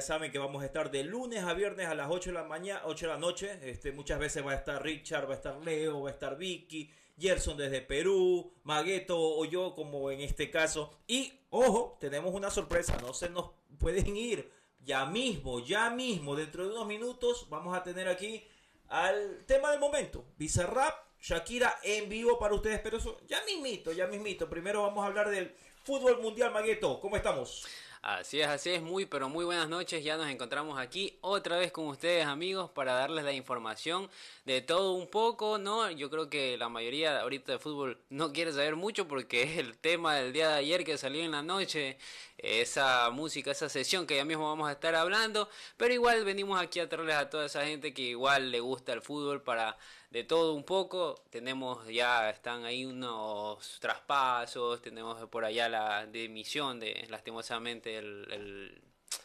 saben que vamos a estar de lunes a viernes a las 8 de la mañana, 8 de la noche. Este, muchas veces va a estar Richard, va a estar Leo, va a estar Vicky, Gerson desde Perú, Magueto o yo como en este caso. Y ojo, tenemos una sorpresa, no se nos pueden ir. Ya mismo, ya mismo, dentro de unos minutos vamos a tener aquí al tema del momento. Bizarrap, Shakira en vivo para ustedes, pero eso ya mismito, ya mismito. Primero vamos a hablar del fútbol mundial, Magueto. ¿Cómo estamos? Así es, así es, muy pero muy buenas noches. Ya nos encontramos aquí otra vez con ustedes, amigos, para darles la información de todo un poco, ¿no? Yo creo que la mayoría ahorita de fútbol no quiere saber mucho porque es el tema del día de ayer que salió en la noche, esa música, esa sesión que ya mismo vamos a estar hablando, pero igual venimos aquí a traerles a toda esa gente que igual le gusta el fútbol para de todo un poco. Tenemos ya, están ahí unos traspasos, tenemos por allá la demisión de, lastimosamente, el,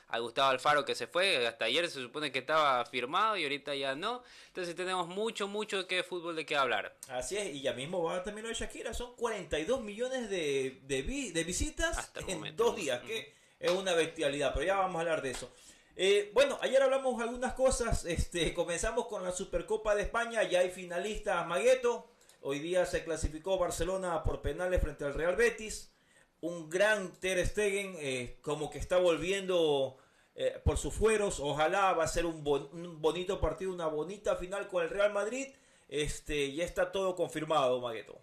a Gustavo Alfaro que se fue, hasta ayer se supone que estaba firmado y ahorita ya no. Entonces tenemos mucho, mucho que fútbol de qué hablar. Así es, y ya mismo va a terminar de Shakira, son 42 millones de, de, visitas en dos días, que es una bestialidad, pero ya vamos a hablar de eso. Eh, bueno, ayer hablamos algunas cosas. Este, comenzamos con la Supercopa de España. Ya hay finalistas Magueto. Hoy día se clasificó Barcelona por penales frente al Real Betis. Un gran Ter Stegen, eh, como que está volviendo eh, por sus fueros. Ojalá va a ser un, bonito partido, una bonita final con el Real Madrid. Este, ya está todo confirmado, Magueto.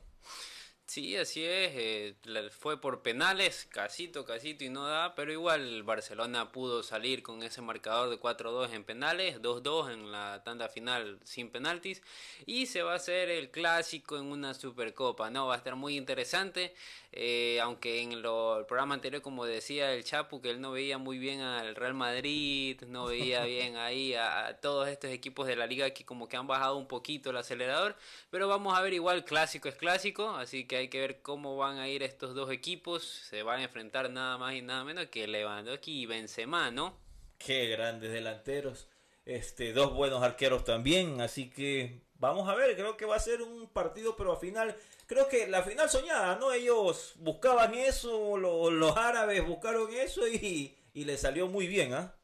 Sí, así es, eh, fue por penales, casito, casito y no da, pero igual Barcelona pudo salir con ese marcador de 4-2 en penales, 2-2 en la tanda final sin penaltis y se va a hacer el clásico en una Supercopa, ¿no? Va a estar muy interesante, eh, aunque en lo, el programa anterior, como decía el Chapu, que él no veía muy bien al Real Madrid, no veía bien ahí a, a todos estos equipos de la liga que como que han bajado un poquito el acelerador, pero vamos a ver igual, clásico es clásico, así que hay que ver cómo van a ir estos dos equipos. Se van a enfrentar nada más y nada menos que Lewandowski y Benzema, ¿no? Qué grandes delanteros. Este, dos buenos arqueros también, así que vamos a ver, creo que va a ser un partido, pero al final, creo que la final soñada, ¿no? Ellos buscaban eso, los, árabes buscaron eso y, y le salió muy bien, ¿ah?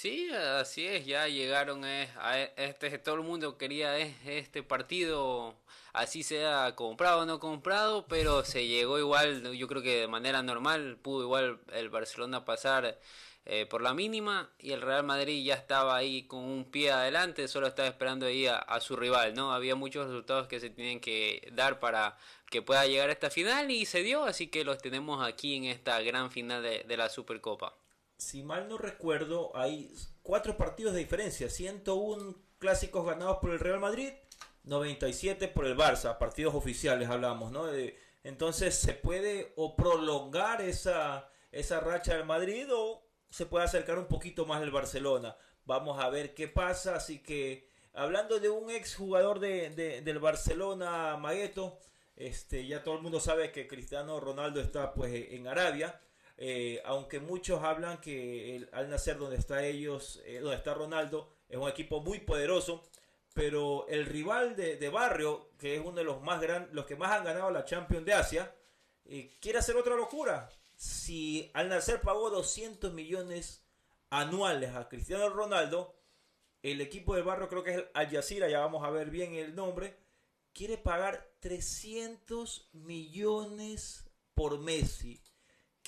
Sí, así es, ya llegaron eh, a este, todo el mundo quería eh, este partido, así sea comprado o no comprado, pero se llegó igual, yo creo que de manera normal, pudo igual el Barcelona pasar eh, por la mínima y el Real Madrid ya estaba ahí con un pie adelante, solo estaba esperando ahí a, su rival, ¿no? Había muchos resultados que se tienen que dar para que pueda llegar a esta final y se dio, así que los tenemos aquí en esta gran final de la Supercopa si mal no recuerdo, hay cuatro partidos de diferencia. 101 clásicos ganados por el Real Madrid, 97 por el Barça, partidos oficiales hablamos, ¿no? entonces se puede o prolongar esa, esa racha del Madrid o se puede acercar un poquito más el Barcelona. Vamos a ver qué pasa. Así que hablando de un ex jugador de, del Barcelona, Magueto, este, ya todo el mundo sabe que Cristiano Ronaldo está pues en Arabia. Eh, aunque muchos hablan que al nacer donde está ellos, eh, donde está Ronaldo, es un equipo muy poderoso, pero el rival de, barrio, que es uno de los más grandes, los que más han ganado la Champions de Asia, eh, quiere hacer otra locura. Si al nacer pagó 200 millones anuales a Cristiano Ronaldo, el equipo de barrio creo que es el Al Jazeera, ya vamos a ver bien el nombre, quiere pagar 300 millones por Messi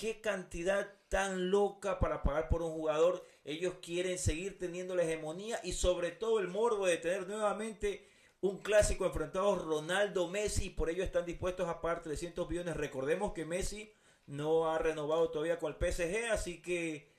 qué cantidad tan loca para pagar por un jugador. Ellos quieren seguir teniendo la hegemonía y sobre todo el morbo de tener nuevamente un clásico enfrentado Ronaldo Messi por ello están dispuestos a pagar 300 millones. Recordemos que Messi no ha renovado todavía con el PSG, así que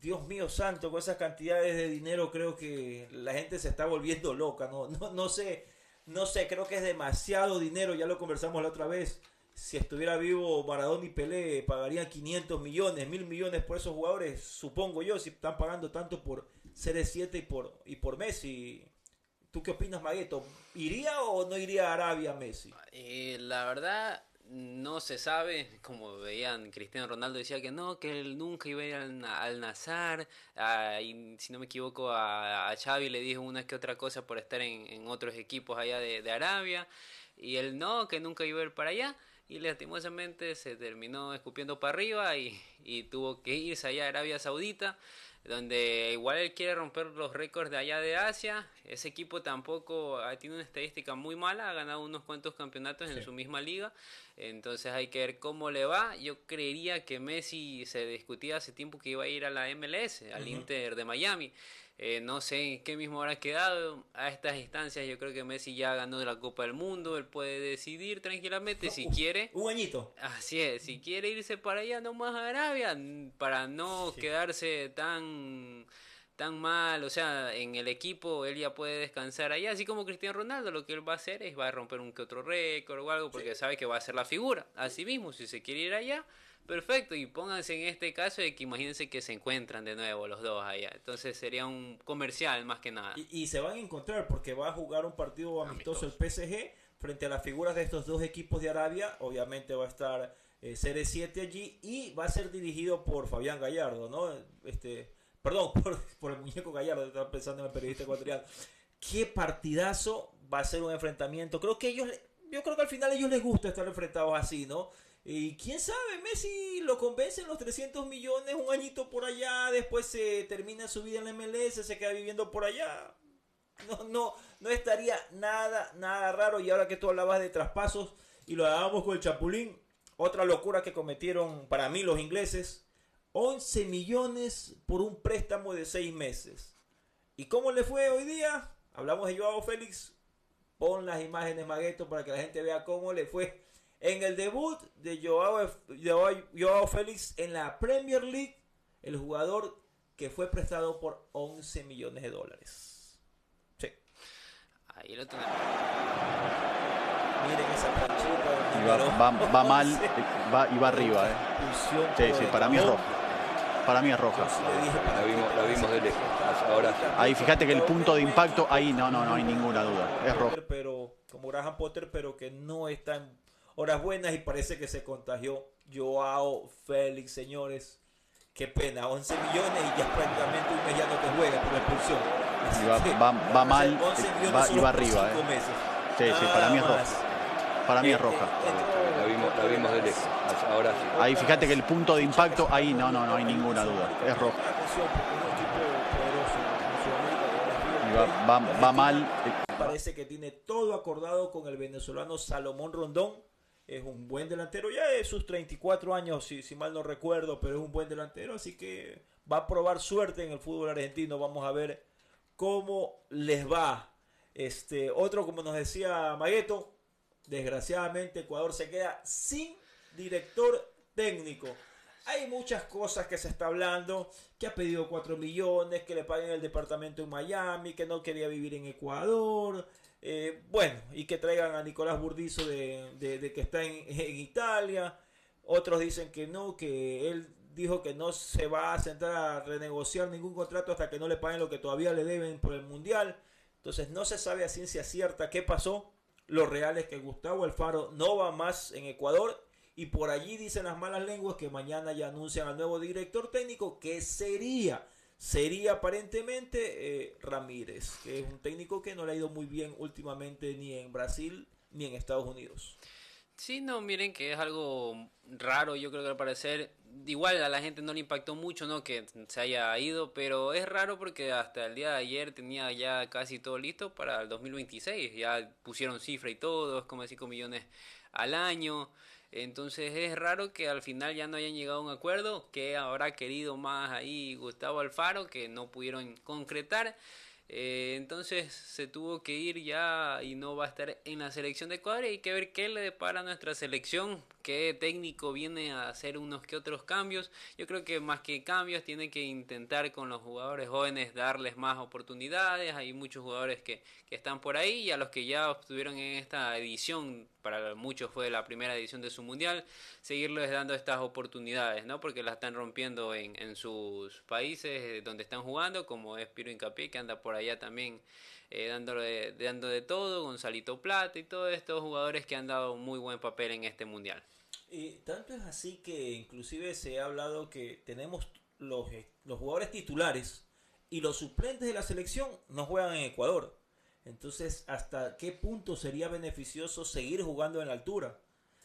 Dios mío santo, con esas cantidades de dinero creo que la gente se está volviendo loca, no, no, no sé, no sé, creo que es demasiado dinero, ya lo conversamos la otra vez. Si estuviera vivo Maradona y Pelé, pagarían 500 millones, mil millones por esos jugadores, supongo yo, si están pagando tanto por CR7 y por, y por Messi. ¿Tú qué opinas, Magueto? ¿Iría o no iría a Arabia Messi? Eh, la verdad, no se sabe, como veían, Cristiano Ronaldo decía que no, que él nunca iba a ir al, Nazar, ah, si no me equivoco a, a, Xavi le dijo una que otra cosa por estar en, otros equipos allá de, de, Arabia, y él no, que nunca iba a ir para allá, y lastimosamente se terminó escupiendo para arriba y, y tuvo que irse allá a Arabia Saudita, donde igual él quiere romper los récords de allá de Asia. Ese equipo tampoco tiene una estadística muy mala, ha ganado unos cuantos campeonatos en su misma liga, entonces hay que ver cómo le va. Yo creería que Messi se discutía hace tiempo que iba a ir a la MLS, al Inter de Miami. Eh, no sé en qué mismo habrá quedado a estas instancias. Yo creo que Messi ya ganó la Copa del Mundo. Él puede decidir tranquilamente si quiere. Un añito. Así es. Si quiere irse para allá nomás a Arabia. Para no quedarse tan tan mal, o sea, en el equipo él ya puede descansar allá, así como Cristiano Ronaldo, lo que él va a hacer es va a romper un que otro récord o algo, porque sabe que va a ser la figura. Así mismo, si se quiere ir allá, Perfecto, y pónganse en este caso de que imagínense que se encuentran de nuevo los dos allá. Entonces sería un comercial más que nada. Y, se van a encontrar porque va a jugar un partido amistoso, el PSG frente a las figuras de estos dos equipos de Arabia. Obviamente va a estar eh, CR7 allí y va a ser dirigido por Fabián Gallardo, ¿no? Este, perdón, por, el muñeco Gallardo, estaba pensando en el periodista ecuatoriano. Qué partidazo va a ser un enfrentamiento. Creo que ellos, yo creo que al final a ellos les gusta estar enfrentados así, ¿no? Y quién sabe, Messi lo convence en los 300 millones, un añito por allá, después se termina su vida en la MLS, se queda viviendo por allá. No, no, no estaría nada, nada raro. Y ahora que tú hablabas de traspasos y lo hablábamos con el Chapulín, otra locura que cometieron para mí los ingleses, 11 millones por un préstamo de 6 meses. ¿Y cómo le fue hoy día? Hablamos de Joao Félix. Pon las imágenes, Magueto, para que la gente vea cómo le fue en el debut de Joao, Félix en la Premier League, el jugador que fue prestado por 11 millones de dólares. Sí. Ahí lo tenemos. Miren esa planchita. Y va, va, mal va, y va arriba. Eh. Sí, sí, para mí es roja. Para mí es roja. La vimos, la vimos de lejos. Ahora. Ahí fíjate que el punto de impacto, ahí no, no, no hay ninguna duda. Es roja. Pero, como Graham Potter, pero que no está en horas buenas y parece que se contagió Joao Félix, señores. Qué pena, 11 millones y ya prácticamente un mes ya no te juega por la expulsión. va, mal va, y va arriba. Eh. Sí, sí, para mí es roja. Para mí es roja. La vimos, la vimos de lejos. Ahora sí. Ahí fíjate que el punto de impacto, ahí no, no, no hay ninguna duda. Es roja. Va, va, mal. Parece que tiene todo acordado con el venezolano Salomón Rondón es un buen delantero, ya de sus 34 años, si, si mal no recuerdo, pero es un buen delantero, así que va a probar suerte en el fútbol argentino. Vamos a ver cómo les va. Este, otro, como nos decía Magueto, desgraciadamente Ecuador se queda sin director técnico. Hay muchas cosas que se está hablando, que ha pedido 4 millones, que le paguen el departamento en Miami, que no quería vivir en Ecuador, eh, bueno, y que traigan a Nicolás Burdizo de, que está en, Italia. Otros dicen que no, que él dijo que no se va a sentar a renegociar ningún contrato hasta que no le paguen lo que todavía le deben por el Mundial. Entonces no se sabe a ciencia cierta qué pasó. Lo real es que Gustavo Alfaro no va más en Ecuador y por allí dicen las malas lenguas que mañana ya anuncian al nuevo director técnico que sería sería aparentemente eh, Ramírez, que es un técnico que no le ha ido muy bien últimamente ni en Brasil ni en Estados Unidos. Sí, no, miren que es algo raro, yo creo que al parecer, igual a la gente no le impactó mucho, ¿no? Que se haya ido, pero es raro porque hasta el día de ayer tenía ya casi todo listo para el 2026, ya pusieron cifra y todo, es como 5 millones al año. Entonces es raro que al final ya no hayan llegado a un acuerdo, que habrá querido más ahí Gustavo Alfaro, que no pudieron concretar. Eh, entonces se tuvo que ir ya y no va a estar en la selección de Ecuador. Y hay que ver qué le depara a nuestra selección, qué técnico viene a hacer unos que otros cambios. Yo creo que más que cambios tiene que intentar con los jugadores jóvenes darles más oportunidades. Hay muchos jugadores que, que están por ahí y a los que ya obtuvieron en esta edición, para muchos fue la primera edición de su mundial, seguirles dando estas oportunidades, ¿no? Porque la están rompiendo en, en sus países donde están jugando, como es Piro Incapié, que anda por allá también eh, dándole, dando de todo, Gonzalito Plata y todos estos jugadores que han dado muy buen papel en este mundial. Y tanto es así que inclusive se ha hablado que tenemos los, eh, los jugadores titulares y los suplentes de la selección no juegan en Ecuador. Entonces, ¿hasta qué punto sería beneficioso seguir jugando en la altura?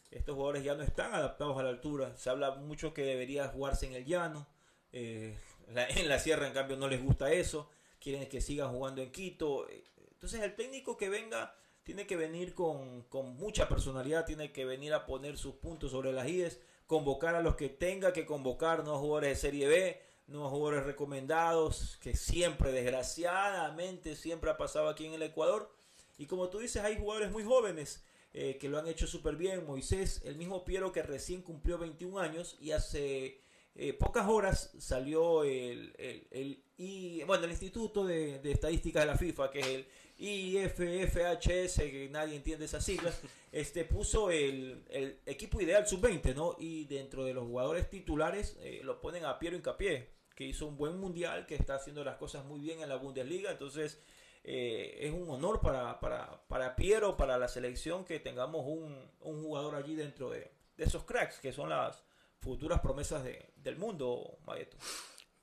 Estos jugadores ya no están adaptados a la altura. Se habla mucho que debería jugarse en el llano. Eh, en la sierra, en cambio, no les gusta eso quieren que siga jugando en Quito. Entonces el técnico que venga tiene que venir con, mucha personalidad, tiene que venir a poner sus puntos sobre las IES, convocar a los que tenga que convocar, nuevos jugadores de Serie B, nuevos jugadores recomendados, que siempre, desgraciadamente, siempre ha pasado aquí en el Ecuador. Y como tú dices, hay jugadores muy jóvenes eh, que lo han hecho súper bien. Moisés, el mismo Piero que recién cumplió 21 años y hace eh, pocas horas salió el, el, y, bueno, el Instituto de, de, Estadísticas de la FIFA, que es el IFFHS, que nadie entiende esas siglas, este puso el, el equipo ideal sub-20, ¿no? Y dentro de los jugadores titulares eh, lo ponen a Piero Incapié, que hizo un buen mundial, que está haciendo las cosas muy bien en la Bundesliga, entonces eh, es un honor para, para, para Piero, para la selección, que tengamos un, un jugador allí dentro de, de esos cracks, que son las futuras promesas de, del mundo, Maeto.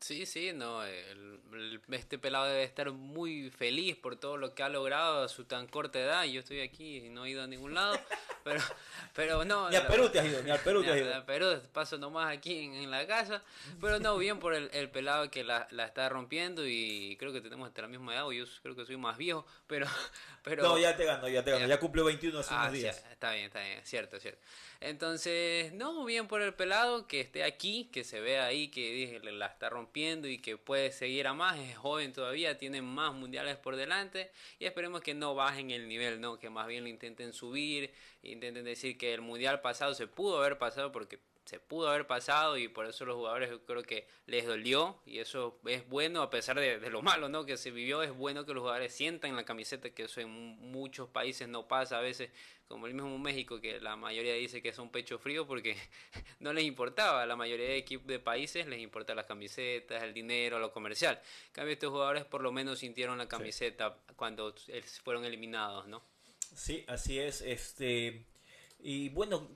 Sí, sí, no, este pelado debe estar muy feliz por todo lo que ha logrado a su tan corta edad. Yo estoy aquí y no he ido a ningún lado, pero, pero no. Ni a Perú te has ido, ni a Perú te has ido. A Perú paso nomás aquí en, la casa, pero no, bien por el, el pelado que la, la, está rompiendo y creo que tenemos hasta la misma edad, yo creo que soy más viejo, pero... pero no, ya te gano, ya te gano, ya, cumplió 21 hace unos ah, días. está bien, está bien, cierto, cierto. Entonces, no, bien por el pelado que esté aquí, que se vea ahí, que la está rompiendo y que puede seguir a más, es joven todavía, tiene más mundiales por delante y esperemos que no bajen el nivel, ¿no? Que más bien lo intenten subir, intenten decir que el mundial pasado se pudo haber pasado porque se pudo haber pasado y por eso los jugadores yo creo que les dolió y eso es bueno a pesar de, lo malo ¿no? que se vivió, es bueno que los jugadores sientan la camiseta, que eso en muchos países no pasa a veces, como el mismo México, que la mayoría dice que es un pecho frío porque no les importaba, a la mayoría de equipos de países les importa las camisetas, el dinero, lo comercial. En cambio estos jugadores por lo menos sintieron la camiseta cuando fueron eliminados, ¿no? Sí, así es, este... Y bueno,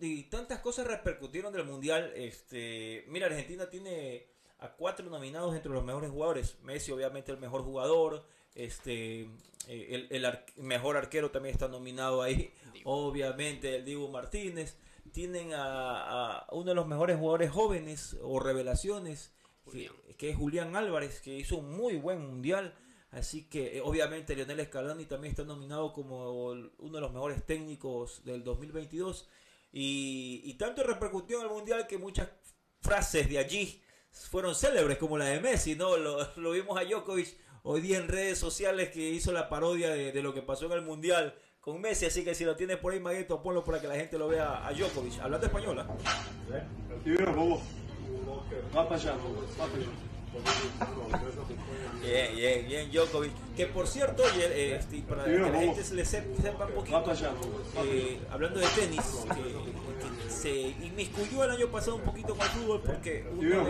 y tantas cosas repercutieron del Mundial. Este, mira, Argentina tiene a cuatro nominados entre los mejores jugadores. Messi, obviamente, el mejor jugador. Este, eh, el, mejor arquero también está nominado ahí. Obviamente, el Diego Martínez. Tienen a, uno de los mejores jugadores jóvenes o revelaciones, que, que, es Julián Álvarez, que hizo un muy buen mundial. Así que eh, obviamente Lionel Scaloni también está nominado como uno de los mejores técnicos del 2022. Y, y tanto repercutió en el Mundial que muchas frases de allí fueron célebres, como la de Messi, ¿no? Lo, vimos a Djokovic hoy día en redes sociales que hizo la parodia de, lo que pasó en el Mundial con Messi. Así que si lo tienes por ahí, Magueto, ponlo para que la gente lo vea a Djokovic. Hablando española. Va para allá, va para allá. Bien, bien, bien, Djokovic. Que por cierto, oye, este, para que la gente se le sepa un poquito, eh, hablando de tenis, que, se inmiscuyó el año pasado un poquito con el fútbol porque una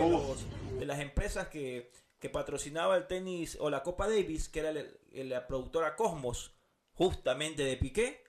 de, las empresas que, que, patrocinaba el tenis o la Copa Davis, que era la productora Cosmos, justamente de Piqué,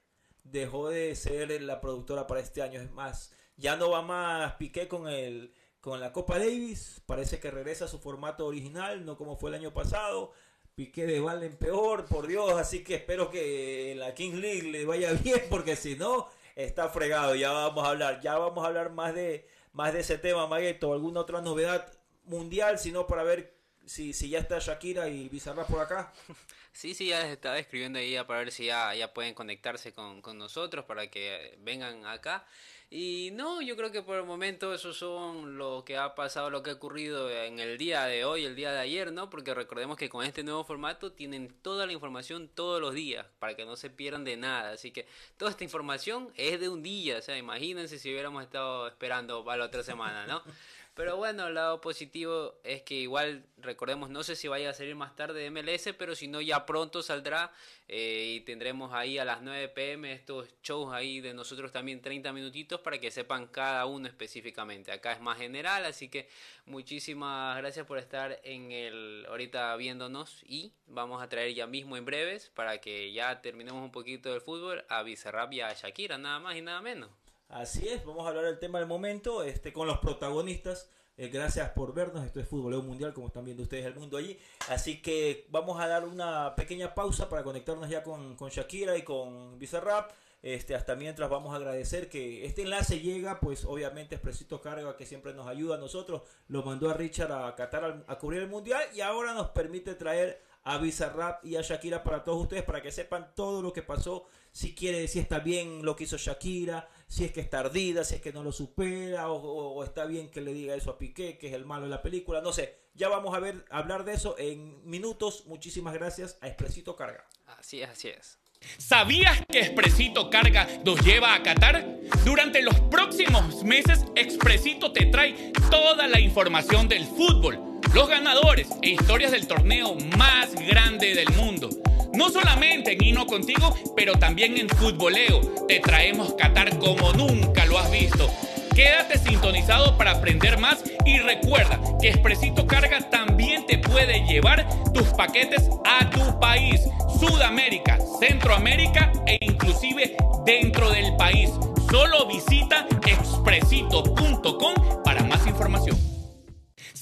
dejó de ser la productora para este año. Es más, ya no va más Piqué con el con la Copa Davis. Parece que regresa a su formato original, no como fue el año pasado. Piqué de Valen peor, por Dios. Así que espero que la King League le vaya bien, porque si no, está fregado. Ya vamos a hablar, ya vamos a hablar más de, más de ese tema, Magueto. ¿Alguna otra novedad mundial? sino para ver si, si ya está Shakira y Bizarra por acá. Sí, sí, ya estaba escribiendo ahí para ver si ya, ya pueden conectarse con, con nosotros para que vengan acá. Y no, yo creo que por el momento eso son lo que ha pasado, lo que ha ocurrido en el día de hoy, el día de ayer, ¿no? Porque recordemos que con este nuevo formato tienen toda la información todos los días para que no se pierdan de nada. Así que toda esta información es de un día, o sea, imagínense si hubiéramos estado esperando para la otra semana, ¿no? Pero bueno, el lado positivo es que igual, recordemos, no sé si vaya a salir más tarde de MLS, pero si no, ya pronto saldrá eh, y tendremos ahí a las 9 pm estos shows ahí de nosotros también 30 minutitos para que sepan cada uno específicamente. Acá es más general, así que muchísimas gracias por estar en el ahorita viéndonos y vamos a traer ya mismo en breves para que ya terminemos un poquito del fútbol a Bizarrap y a Shakira, nada más y nada menos. Así es, vamos a hablar del tema del momento, este, con los protagonistas. Eh, gracias por vernos, esto es Fútbol Mundial, como están viendo ustedes el mundo allí. Así que vamos a dar una pequeña pausa para conectarnos ya con, Shakira y con Bizarrap. Este, hasta mientras vamos a agradecer que este enlace llega, pues obviamente Expresito Carga que siempre nos ayuda a nosotros, lo mandó a Richard a Qatar a cubrir el Mundial y ahora nos permite traer a Bizarrap y a Shakira para todos ustedes, para que sepan todo lo que pasó, si quiere, si está bien lo que hizo Shakira, si es que está ardida, si es que no lo supera, o, está bien que le diga eso a Piqué, que es el malo de la película, no sé. Ya vamos a ver, hablar de eso en minutos. Muchísimas gracias a Expresito Carga. Así es, así es. ¿Sabías que Expresito Carga nos lleva a Qatar? Durante los próximos meses, Expresito te trae toda la información del fútbol los ganadores e historias del torneo más grande del mundo. No solamente en Hino Contigo, pero también en Futboleo. Te traemos Qatar como nunca lo has visto. Quédate sintonizado para aprender más y recuerda que Expresito Carga también te puede llevar tus paquetes a tu país, Sudamérica, Centroamérica e inclusive dentro del país. Solo visita expresito.com para más información.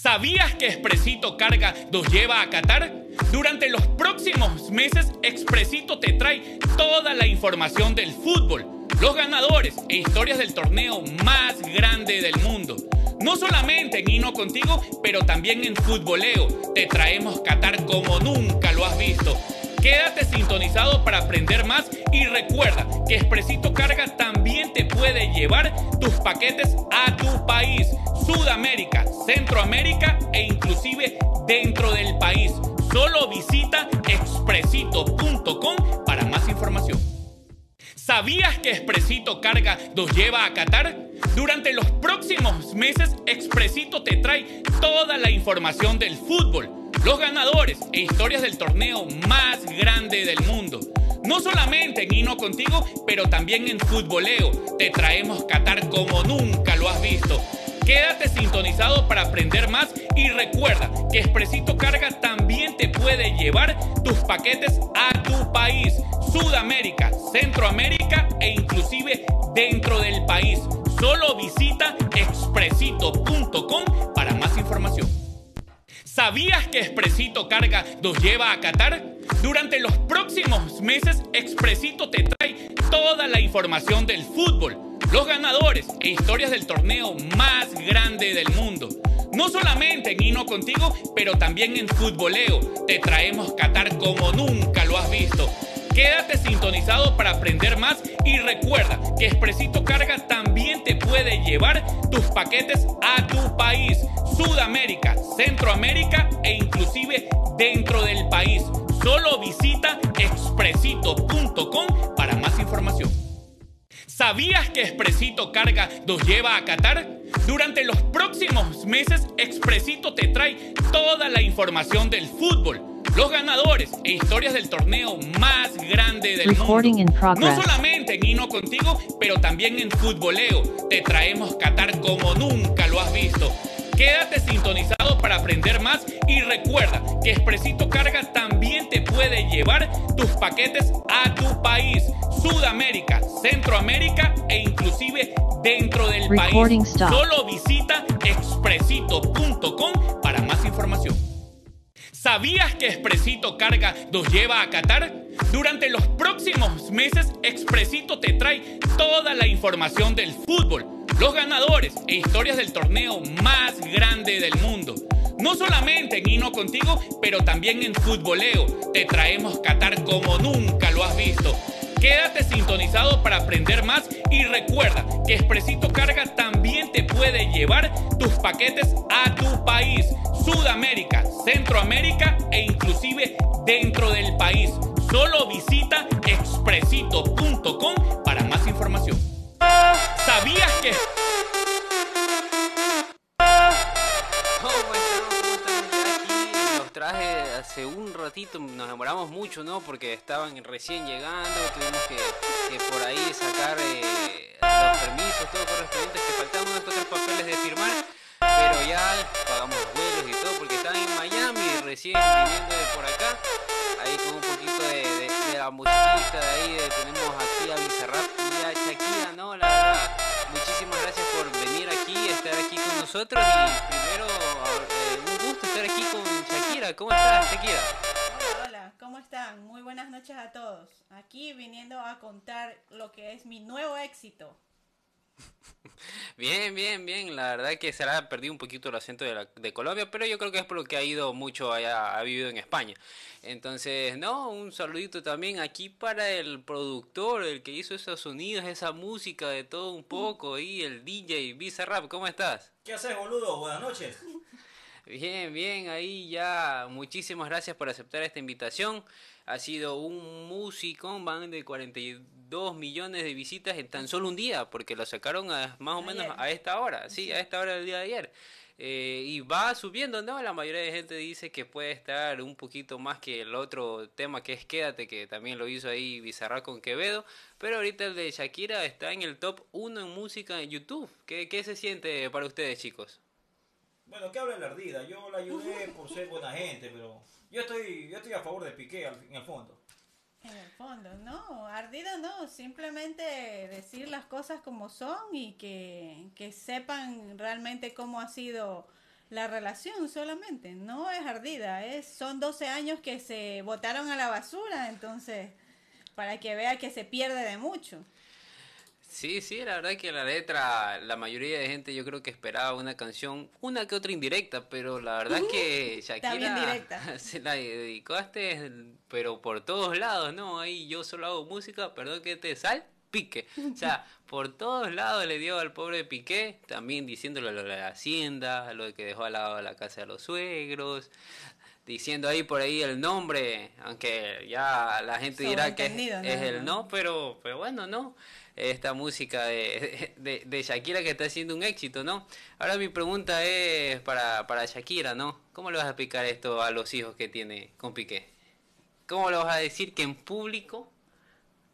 ¿Sabías que Expresito Carga nos lleva a Qatar? Durante los próximos meses, Expresito te trae toda la información del fútbol, los ganadores e historias del torneo más grande del mundo. No solamente en Hino Contigo, pero también en Futboleo. Te traemos Qatar como nunca lo has visto. Quédate sintonizado para aprender más y recuerda que Expresito Carga también te puede llevar tus paquetes a tu país, Sudamérica, Centroamérica e inclusive dentro del país. Solo visita expresito.com para más información. ¿Sabías que Expresito Carga nos lleva a Qatar? Durante los próximos meses, Expresito te trae toda la información del fútbol los ganadores e historias del torneo más grande del mundo. No solamente en Hino Contigo, pero también en Futboleo. Te traemos Qatar como nunca lo has visto. Quédate sintonizado para aprender más y recuerda que Expresito Carga también te puede llevar tus paquetes a tu país, Sudamérica, Centroamérica e inclusive dentro del país. Solo visita expresito.com para más información. ¿Sabías que Expresito Carga nos lleva a Qatar? Durante los próximos meses, Expresito te trae toda la información del fútbol, los ganadores e historias del torneo más grande del mundo. No solamente en Hino Contigo, pero también en Futboleo. Te traemos Qatar como nunca lo has visto. Quédate sintonizado para aprender más y recuerda que Expresito Carga también te puede llevar tus paquetes a tu país, Sudamérica, Centroamérica e inclusive dentro del país. Solo visita expresito.com para más información. ¿Sabías que Expresito Carga nos lleva a Qatar? Durante los próximos meses, Expresito te trae toda la información del fútbol los ganadores e historias del torneo más grande del mundo. No solamente en Hino Contigo, pero también en Futboleo. Te traemos Qatar como nunca lo has visto. Quédate sintonizado para aprender más y recuerda que Expresito Carga también te puede llevar tus paquetes a tu país, Sudamérica, Centroamérica e inclusive dentro del país. Solo visita expresito.com para más información. ¿Sabías que Expresito Carga nos lleva a Qatar? Durante los próximos meses, Expresito te trae toda la información del fútbol, los ganadores e historias del torneo más grande del mundo. No solamente en Hino Contigo, pero también en Futboleo. Te traemos Qatar como nunca lo has visto Quédate sintonizado para aprender más y recuerda que Expresito Carga también te puede llevar tus paquetes a tu país, Sudamérica, Centroamérica e inclusive dentro del país. Solo visita expresito.com para más información. ¿Sabías que... un ratito, nos demoramos mucho, ¿no? Porque estaban recién llegando, tuvimos que, por ahí sacar eh, los permisos, todo correspondiente, que faltaban unos otros papeles de firmar, pero ya pagamos los vuelos y todo, porque estaban en Miami, recién viniendo de por acá, ahí con un poquito de, la musiquita de ahí, tenemos aquí a Bizarrap y a Shakira, ¿no? La verdad, muchísimas gracias por venir aquí, estar aquí con nosotros y primero un gusto estar aquí con Shakira. ¿Cómo estás, Shakira? Hola, hola, ¿cómo están? Muy buenas noches a todos. Aquí viniendo a contar lo que es mi nuevo éxito. Bien, bien, bien. La verdad que se ha perdido un poquito el acento de, Colombia, pero yo creo que es por lo que ha ido mucho allá, ha vivido en España. Entonces, no, un saludito también aquí para el productor, el que hizo esos sonidos, esa música de todo un poco, y el DJ Bizarrap, ¿cómo estás? ¿Qué haces, boludo? Buenas noches. Bien, bien, ahí ya. Muchísimas gracias por aceptar esta invitación. Ha sido un músico, van de 42 millones de visitas en tan solo un día, porque lo sacaron más o menos a esta hora, sí, a esta hora del día de ayer. Eh, y va subiendo, ¿no? La mayoría de gente dice que puede estar un poquito más que el otro tema que es Quédate, que también lo hizo ahí Bizarra con Quevedo, pero ahorita el de Shakira está en el top 1 en música en YouTube. ¿Qué, qué se siente para ustedes, chicos? Bueno, que hable la ardida. Yo la ayudé por ser buena gente, pero yo estoy, yo estoy a favor de Piqué en el fondo. En el fondo, no, ardido no, simplemente decir las cosas como son y que, que sepan realmente cómo ha sido la relación solamente, no es ardida, es, son 12 años que se botaron a la basura, entonces, para que vea que se pierde de mucho. Sí, sí, la verdad que la letra, la mayoría de gente yo creo que esperaba una canción, una que otra indirecta, pero la verdad que Shakira se la dedicaste, pero por todos lados, ¿no? Ahí yo solo hago música, perdón que te sal, pique. O sea, por todos lados le dio al pobre Piqué, también diciéndole lo de la hacienda, lo de que dejó al lado de la casa de los suegros, diciendo ahí por ahí el nombre, aunque ya la gente dirá que es, el no, pero, pero bueno, no esta música de, Shakira que está haciendo un éxito, ¿no? Ahora mi pregunta es para, para Shakira, ¿no? ¿Cómo le vas a explicar esto a los hijos que tiene con Piqué? ¿Cómo le vas a decir que en público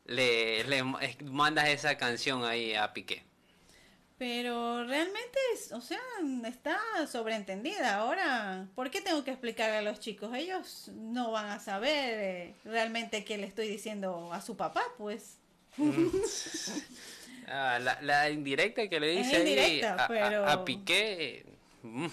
le, le mandas esa canción ahí a Piqué? Pero realmente, o sea, está sobreentendida. Ahora, ¿por qué tengo que explicarle a los chicos? Ellos no van a saber eh, realmente qué le estoy diciendo a su papá, pues. Ah, la, indirecta que le dice ahí a, Piqué. Mm.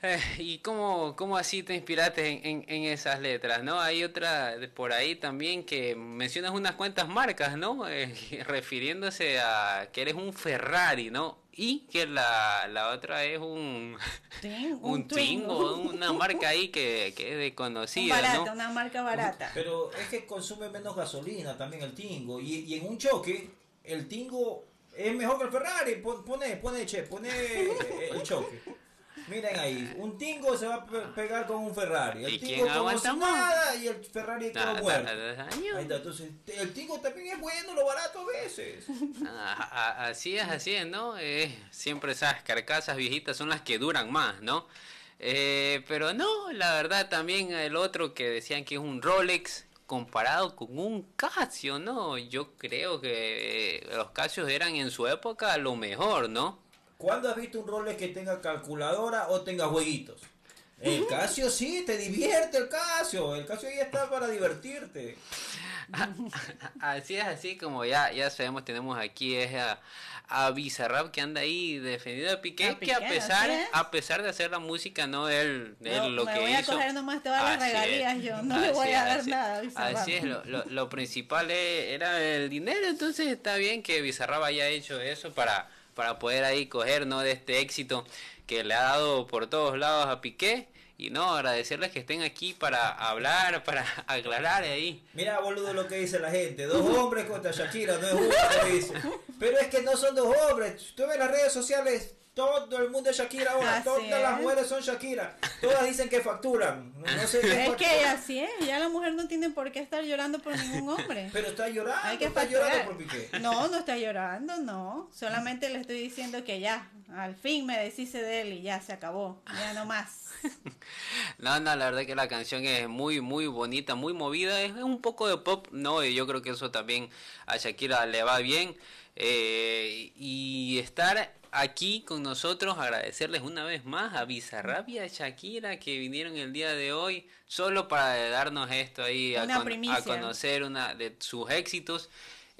Eh, ¿Y cómo, cómo, así te inspiraste en, en, esas letras? ¿no? Hay otra por ahí también que mencionas unas cuantas marcas, ¿no? Eh, refiriéndose a que eres un Ferrari, ¿no? Y que la, la otra es un, un, Twingo, una marca ahí que, que es desconocida. Barata, una marca barata. Pero es que consume menos gasolina también el Tingo. Y, y en un choque, el Tingo es mejor que el Ferrari. Pone, pone, che, pone el choque. Miren ahí, un Tingo se va a pegar con un Ferrari. El Tingo como si nada y el Ferrari quedó muerto. Ahí está, entonces el Tingo también es bueno, lo barato a veces. Ah, así es, así es, ¿no? Eh, siempre esas carcasas viejitas son las que duran más, ¿no? Eh, pero no, la verdad también el otro que decían que es un Rolex comparado con un Casio, ¿no? Yo creo que los Casios eran en su época lo mejor, ¿no? ¿Cuándo has visto un Rolex que tenga calculadora o tenga jueguitos? El Casio sí, te divierte el Casio. El Casio ya está para divertirte. así es, así como ya, ya sabemos, tenemos aquí es a, a Bizarrap que anda ahí defendiendo a Piqué, que a pesar, a pesar de hacer la música, no él, él lo me que voy a coger nomás todas las regalías yo, no le voy a dar nada a Así es, lo, lo, lo principal era el dinero, entonces está bien que Bizarrap haya hecho eso para para poder ahí coger ¿no? de este éxito que le ha dado por todos lados a Piqué. Y no, agradecerles que estén aquí para hablar, para aclarar ahí. Mira, boludo, lo que dice la gente. Dos hombres contra Shakira, no es uno, dice. Pero es que no son dos hombres. Tú ves las redes sociales, todo el mundo es Shakira ahora. todas las mujeres son Shakira. Todas dicen que facturan. es que así es. Ya la mujer no tiene por qué estar llorando por ningún hombre. Pero está llorando. Hay que está llorando por Piqué. No, no está llorando, no. Solamente le estoy diciendo que ya, al fin me deshice de él y ya se acabó. Ya no más. No, no, la verdad que la canción es muy, muy bonita, muy movida. Es un poco de pop, ¿no? Y yo creo que eso también a Shakira le va bien. Eh, y estar aquí con nosotros, agradecerles una vez más a Bizarrap y a Shakira que vinieron el día de hoy solo para darnos esto ahí, a, a, conocer una de sus éxitos.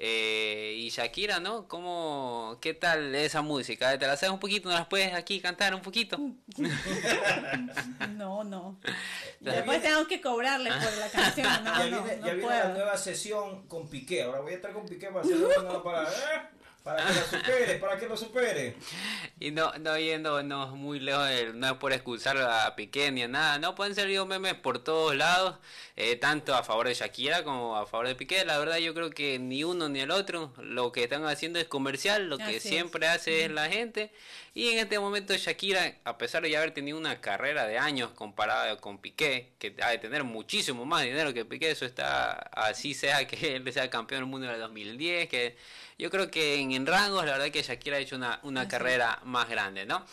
Eh, y Shakira, ¿no? ¿Cómo, ¿Qué tal esa música? ¿Te la sabes un poquito? ¿No las puedes aquí cantar un poquito? no, no. Después tengo que cobrarle por la canción. No, ya viene, ya viene la nueva sesión con Piqué. Ahora voy a estar con Piqué para hacer una para... ¿eh? Para que lo supere, para que lo supere. Y no, no yendo no, muy lejos, no es por excusar a Piqué ni a nada, no pueden ser memes por todos lados, eh, tanto a favor de Shakira como a favor de Piqué. La verdad yo creo que ni uno ni el otro, lo que están haciendo es comercial, lo que siempre hace es la gente. Y en este momento Shakira, a pesar de ya haber tenido una carrera de años comparada con Piqué, que ha de tener muchísimo más dinero que Piqué, eso está así sea que él sea campeón del mundo en el 2010, que yo creo que en, rangos, la verdad que Shakira ha hecho una, una carrera más grande, ¿no?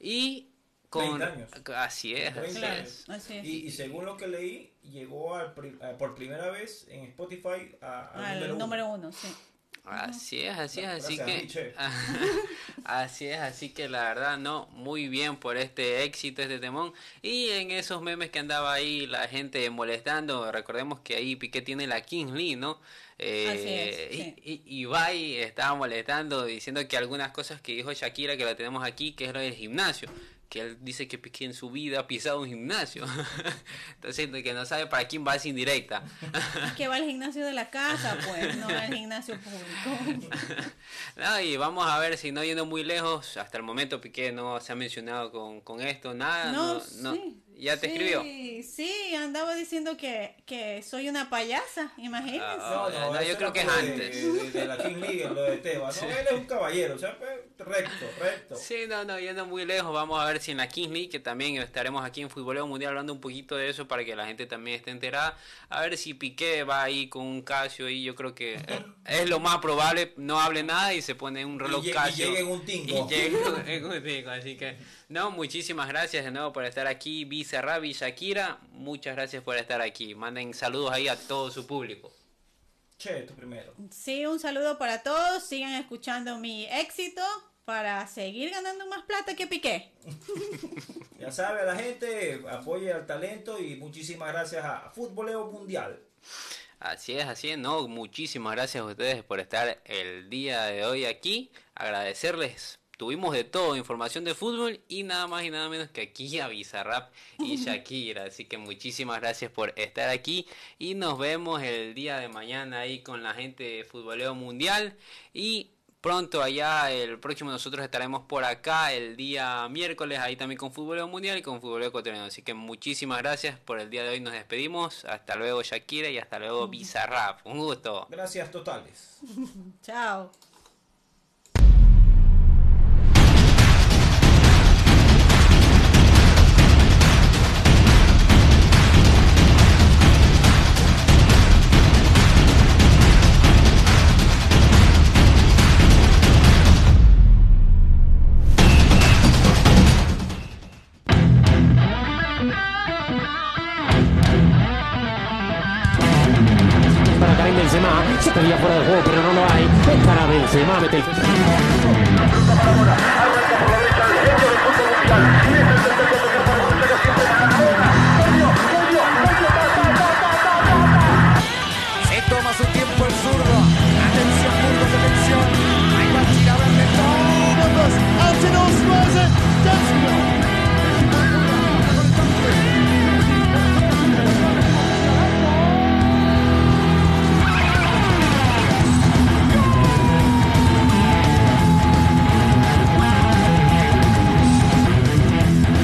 Y con... años. Así es, así es. Y, según lo que leí, llegó al, por primera vez en Spotify al número, uno. sí. Así es, así es, así que así es, así que la verdad no, muy bien por este éxito, este temón. Y en esos memes que andaba ahí la gente molestando, recordemos que ahí Piqué tiene la Kings Lee, ¿no? Eh, y, Ibai estaba molestando diciendo que algunas cosas que dijo Shakira que la tenemos aquí, que es lo del gimnasio que él dice que, en su vida ha pisado un gimnasio. Entonces, que no sabe para quién va es indirecta. que va al gimnasio de la casa, pues, no al gimnasio público. no, y vamos a ver si no yendo muy lejos, hasta el momento Piqué no se ha mencionado con, con esto, nada. No, no, Sí. ¿Ya te escribió? Sí, andaba diciendo que, que soy una payasa, imagínense. Ah, no, no, yo creo que es antes. De, la King League, lo de Tebas. No, él es un caballero, o sea, pues, recto, recto. Sí, no, no, yendo muy lejos, vamos a ver si en la King League, que también estaremos aquí en Fútbol Mundial hablando un poquito de eso para que la gente también esté enterada. A ver si Piqué va ahí con un Casio y yo creo que es lo más probable, no hable nada y se pone un reloj Casio. Y llega en un tingo. Y llega en un tingo, así que, no, muchísimas gracias de nuevo por estar aquí, Rabi Shakira, muchas gracias por estar aquí. Manden saludos ahí a todo su público. Che, tú primero. Sí, un saludo para todos. Sigan escuchando mi éxito para seguir ganando más plata que Piqué. ya sabe la gente, apoye al talento y muchísimas gracias a Futboleo Mundial. Así es, así es, no, muchísimas gracias a ustedes por estar el día de hoy aquí. Agradecerles tuvimos de todo, información de fútbol y nada más y nada menos que aquí a Bizarrap y Shakira. Así que muchísimas gracias por estar aquí y nos vemos el día de mañana ahí con la gente de Futboleo Mundial y pronto allá el próximo nosotros estaremos por acá el día miércoles ahí también con Futboleo Mundial y con Futboleo Ecuatoriano. Así que muchísimas gracias por el día de hoy, nos despedimos. Hasta luego Shakira y hasta luego Bizarrap. Un gusto. Gracias totales. Chao.